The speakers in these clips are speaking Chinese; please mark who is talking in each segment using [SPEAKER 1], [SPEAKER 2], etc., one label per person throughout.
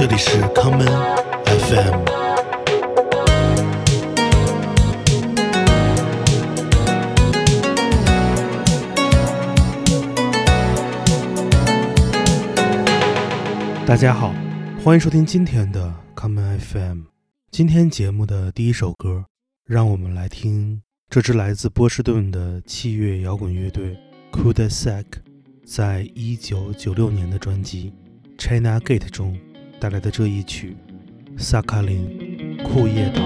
[SPEAKER 1] 这里是 common FM。大家好，欢迎收听今天的 common FM。今天节目的第一首歌，让我们来听这支来自波士顿的器乐摇滚乐队 c o u d e s a c 在一九九六年的专辑《China Gate》中带来的这一曲《萨卡林库页岛》。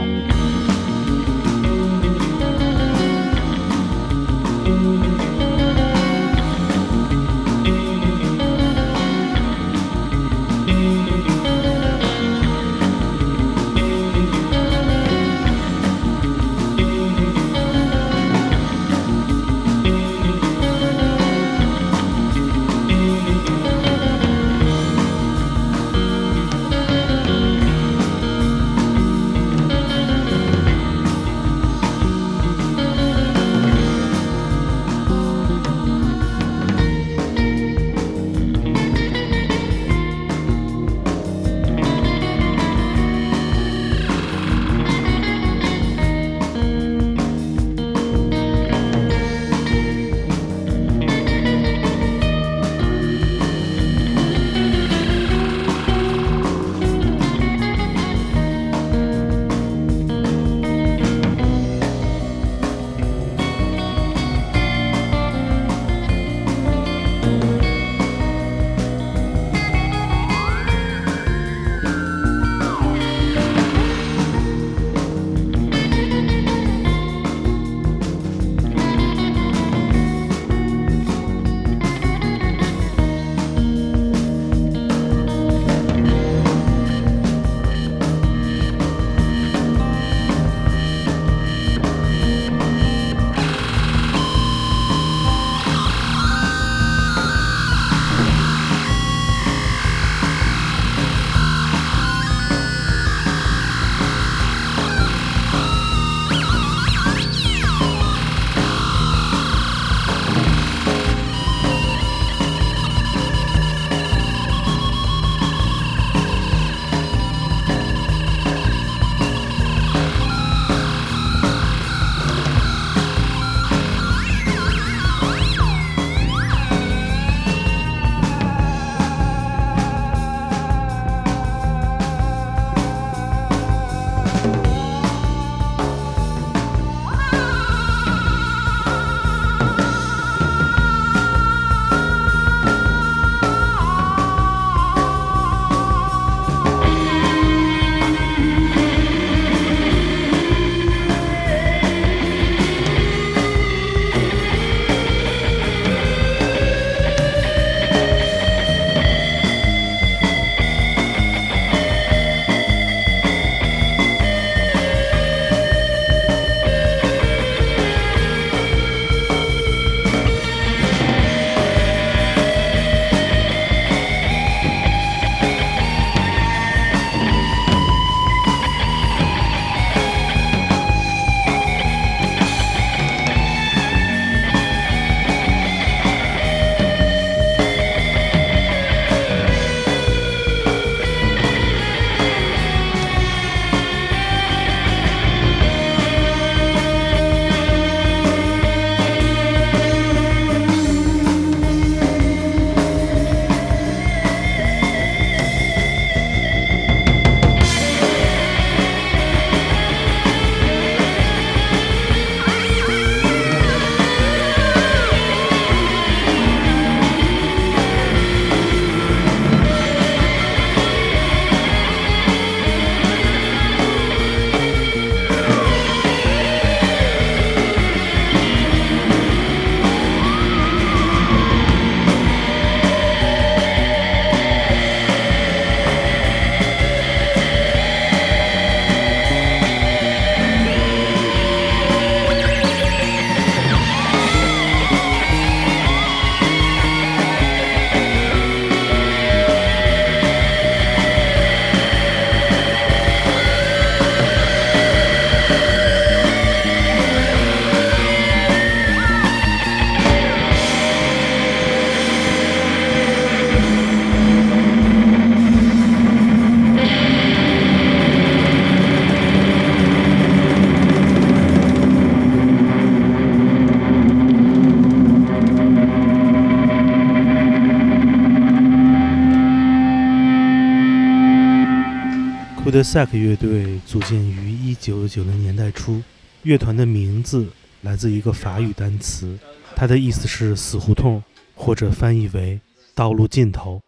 [SPEAKER 1] 德萨克乐队组建于1990年代初，乐团的名字来自一个法语单词，它的意思是“死胡同”或者翻译为“道路尽头”。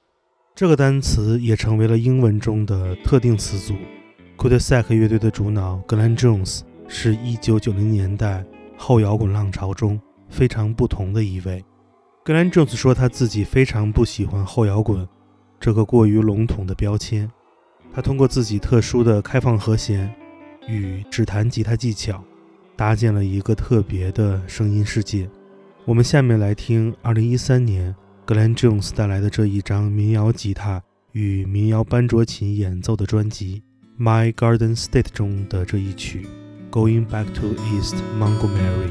[SPEAKER 1] 这个单词也成为了英文中的特定词组。库德萨克乐队的主脑 Glenn · Jones 是一九九零年代后摇滚浪潮中非常不同的一位。Glenn · Jones 说他自己非常不喜欢后摇滚这个过于笼统的标签。他通过自己特殊的开放和弦与指弹吉他技巧，搭建了一个特别的声音世界。我们下面来听2013年格兰· Jones 带来的这一张民谣吉他与民谣班卓琴演奏的专辑《My Garden State》中的这一曲《Going Back to East Montgomery》。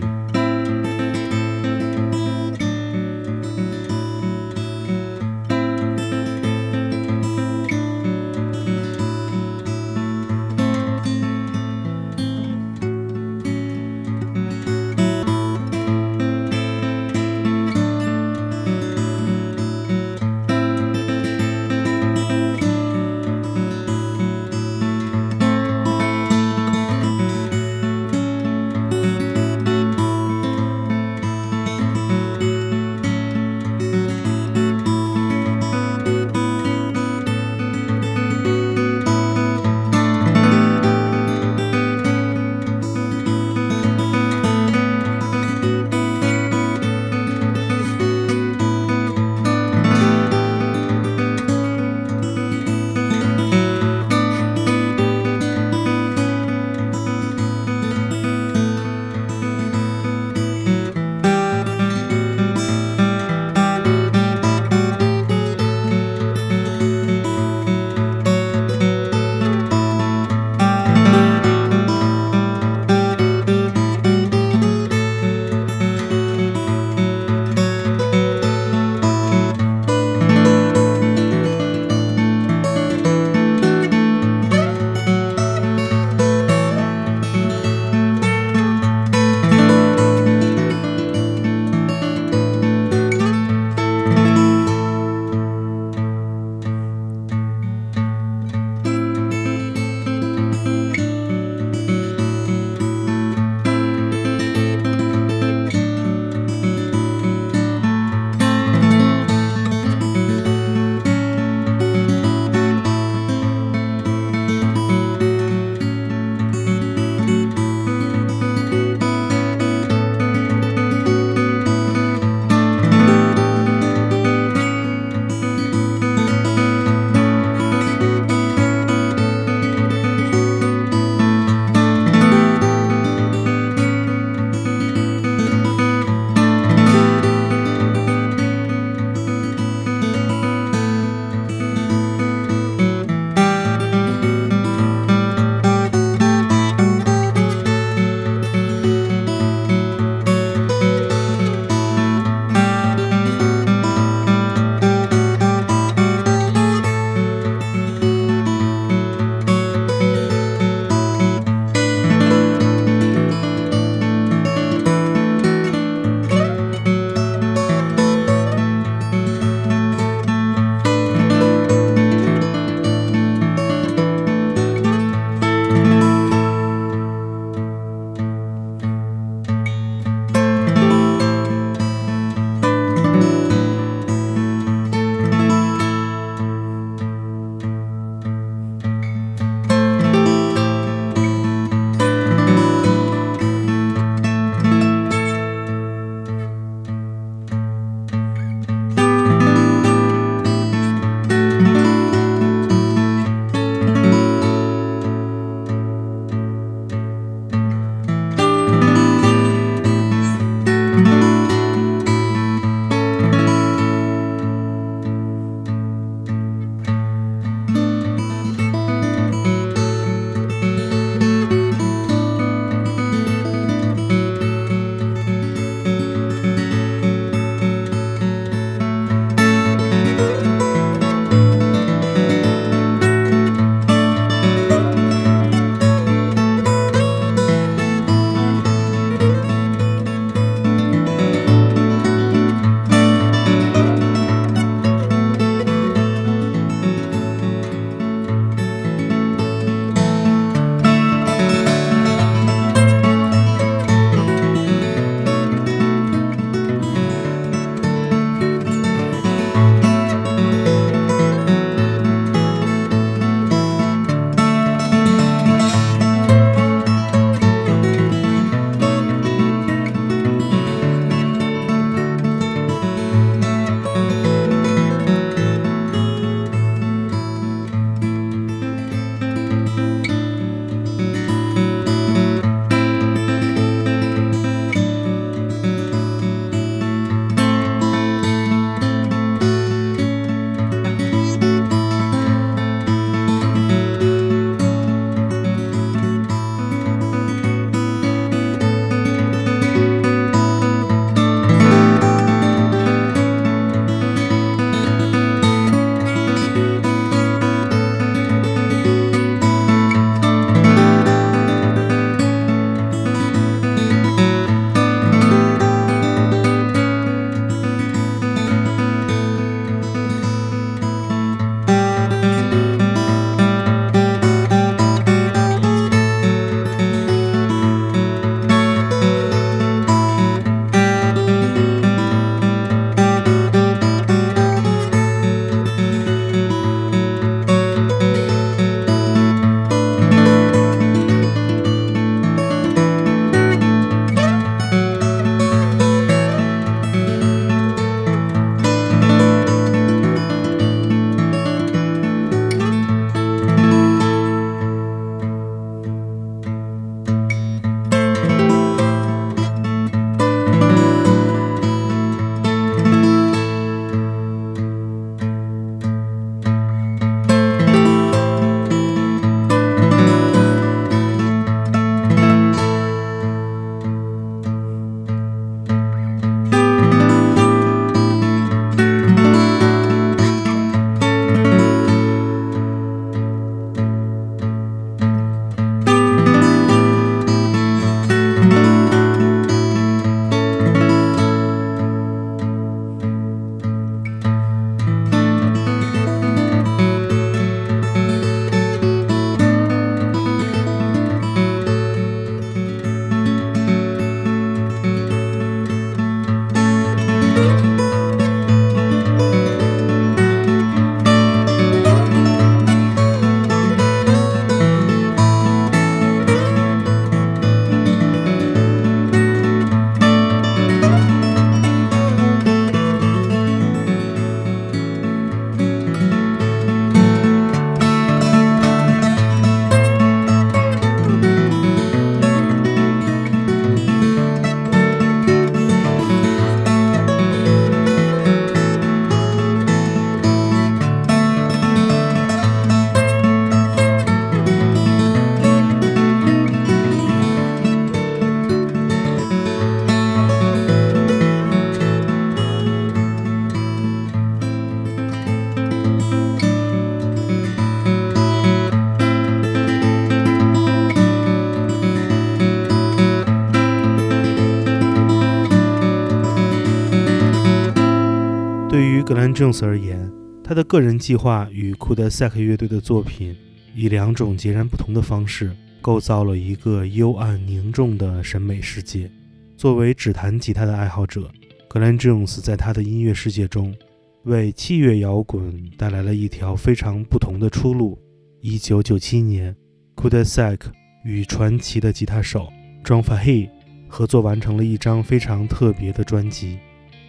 [SPEAKER 1] 格兰·琼斯而言，他的个人计划与库德塞克乐队的作品以两种截然不同的方式构造了一个幽暗凝重的审美世界。作为指弹吉他的爱好者，格兰·琼斯在他的音乐世界中为器乐摇滚带来了一条非常不同的出路。1997年，库德塞克与传奇的吉他手 John Fahey 合作完成了一张非常特别的专辑。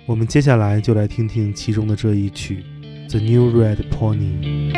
[SPEAKER 1] 我们接下来就来听听其中的这一曲《The New Red Pony》。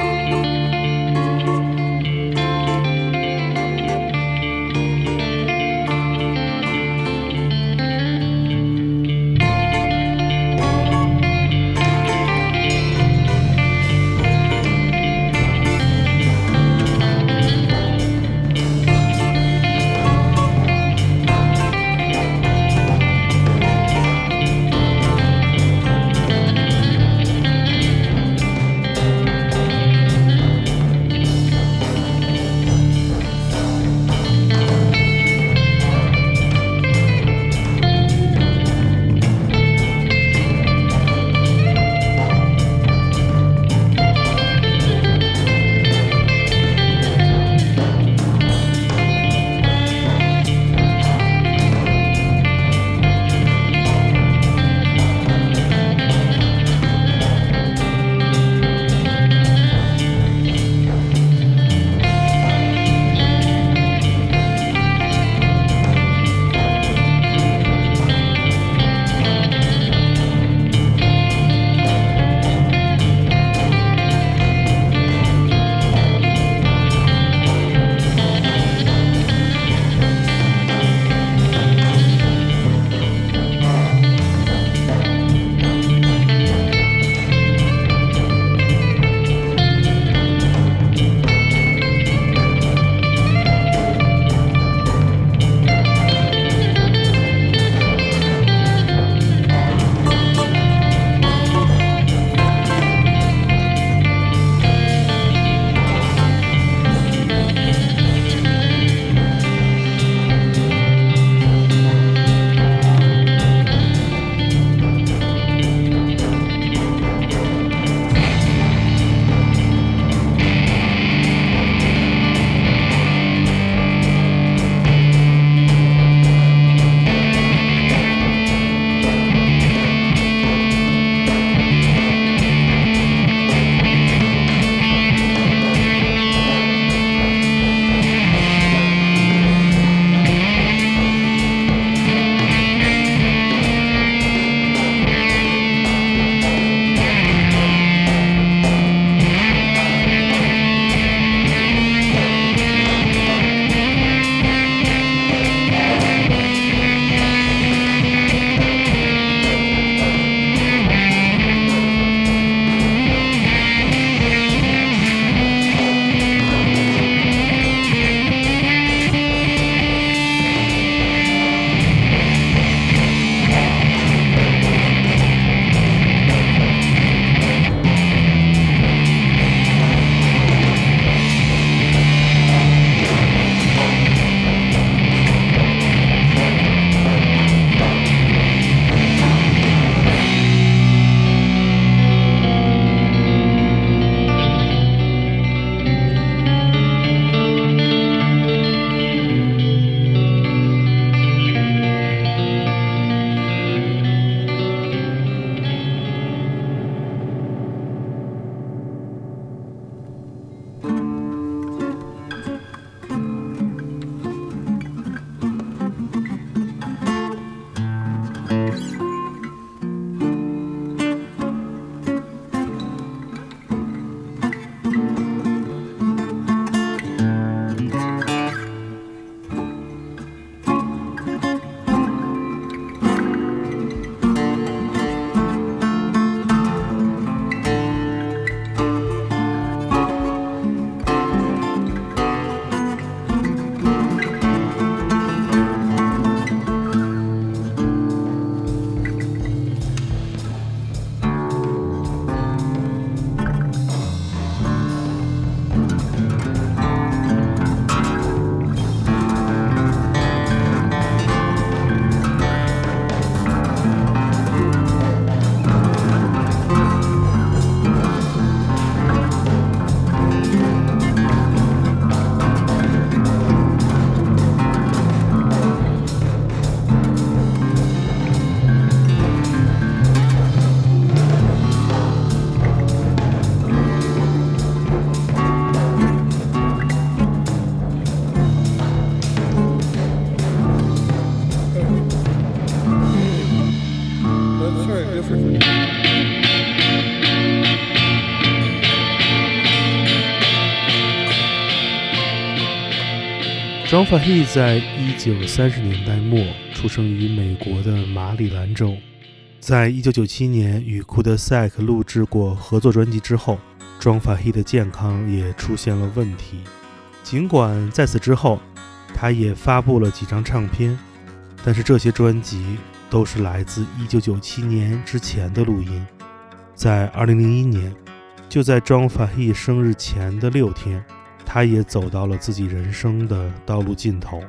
[SPEAKER 1] John f a h e 在一九三十年代末出生于美国的马里兰州。在一九九七年与库德塞克录制过合作专辑之后，John f a h e 的健康也出现了问题。尽管在此之后，他也发布了几张唱片，但是这些专辑都是来自一九九七年之前的录音。在二零零一年，就在 John f a h e 生日前的六天。他也走到了自己人生的道路尽头。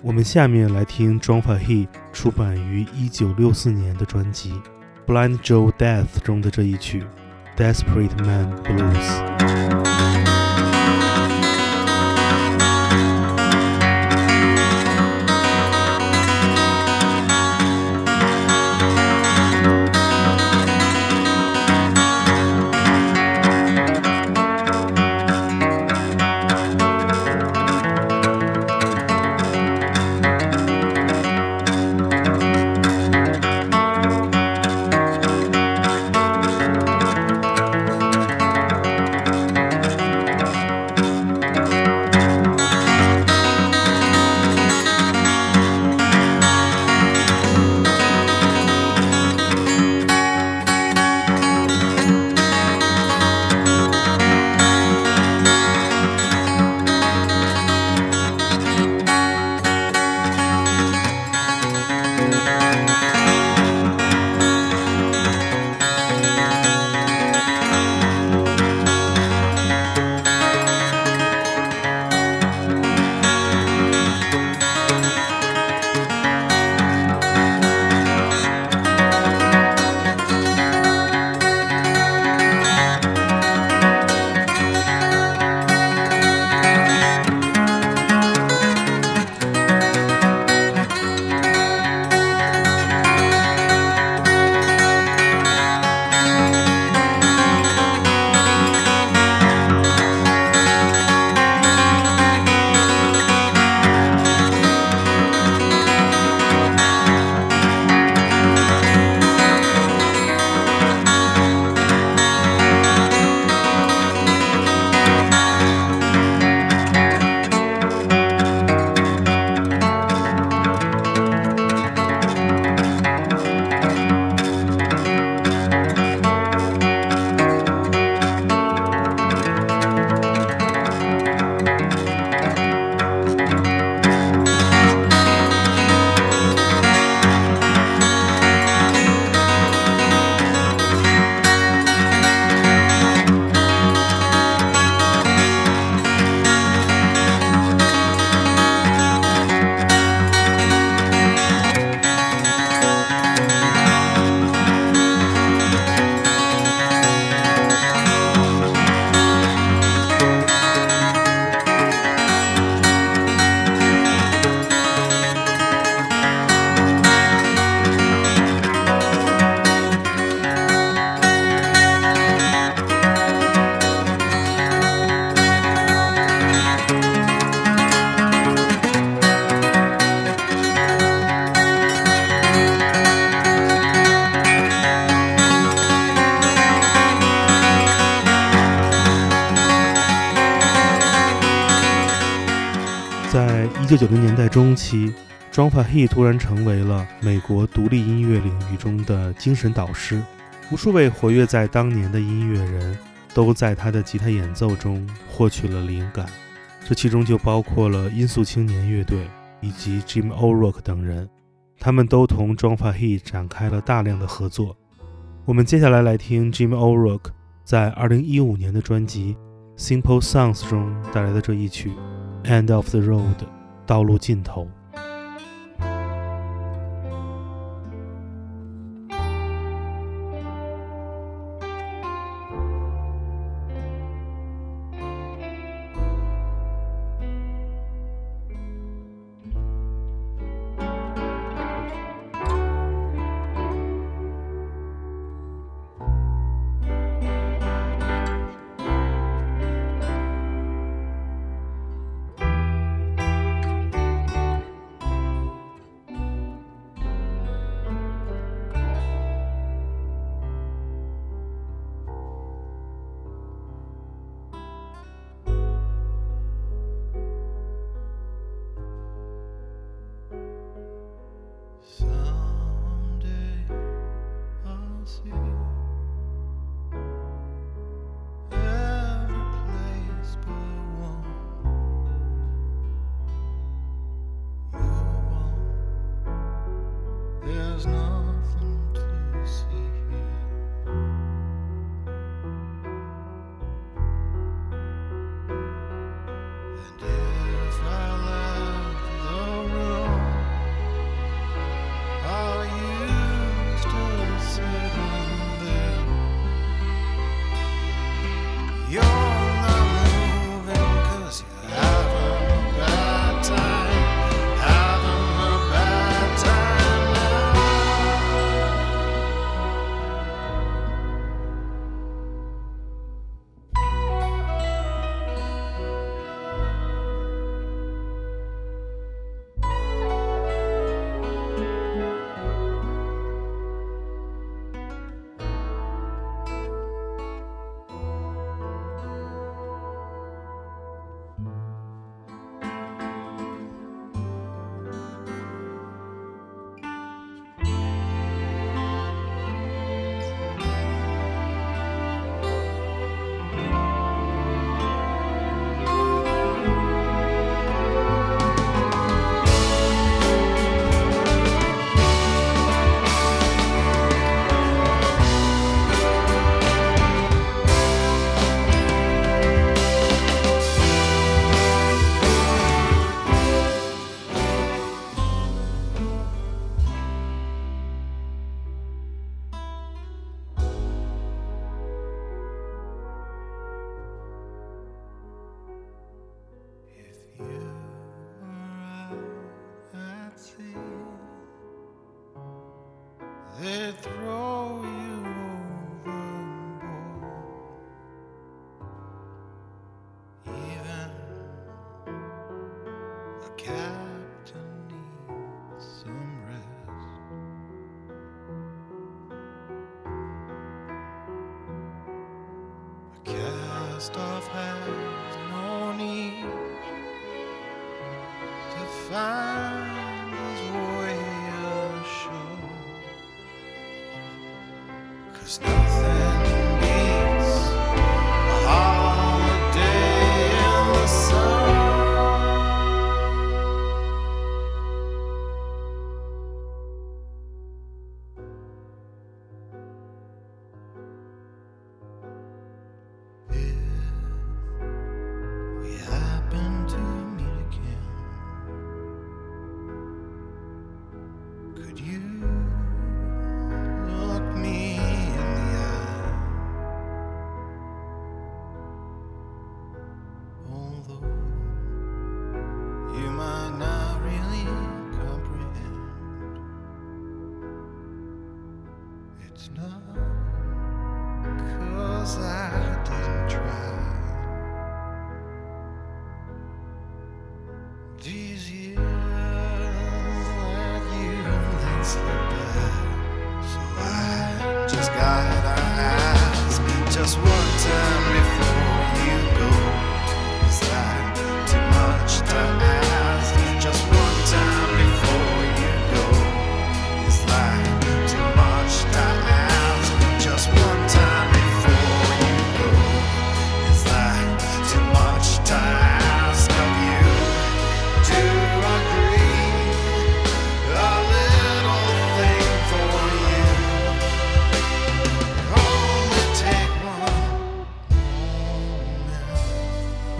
[SPEAKER 1] 我们下面来听 John f a h e 出版于一九六四年的专辑《Blind Joe Death》中的这一曲《Desperate Man Blues》。九零年代中期 j o h n f a h e 突然成为了美国独立音乐领域中的精神导师。无数位活跃在当年的音乐人都在他的吉他演奏中获取了灵感，这其中就包括了音速青年乐队以及 Jim O'Rourke 等人，他们都同 j o h n f a h e 展开了大量的合作。我们接下来来听 Jim O'Rourke 在二零一五年的专辑《Simple Songs》中带来的这一曲《End of the Road》。道路尽头。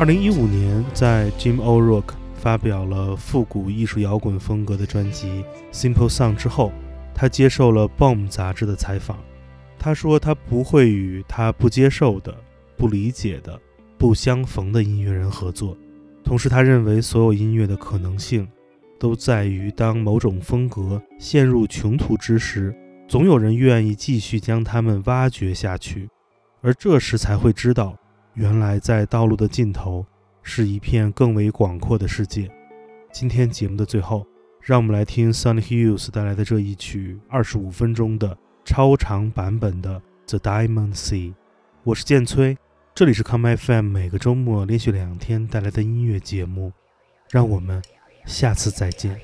[SPEAKER 1] 二零一五年，在 Jim O'Rourke 发表了复古艺术摇滚风格的专辑《Simple Song》之后，他接受了《Bomb》杂志的采访。他说，他不会与他不接受的、不理解的、不相逢的音乐人合作。同时，他认为所有音乐的可能性，都在于当某种风格陷入穷途之时，总有人愿意继续将它们挖掘下去，而这时才会知道。原来在道路的尽头是一片更为广阔的世界。今天节目的最后，让我们来听 Sunny Hughes 带来的这一曲二十五分钟的超长版本的《The Diamond Sea》。我是剑崔，这里是 Come FM 每个周末连续两天带来的音乐节目。让我们下次再见。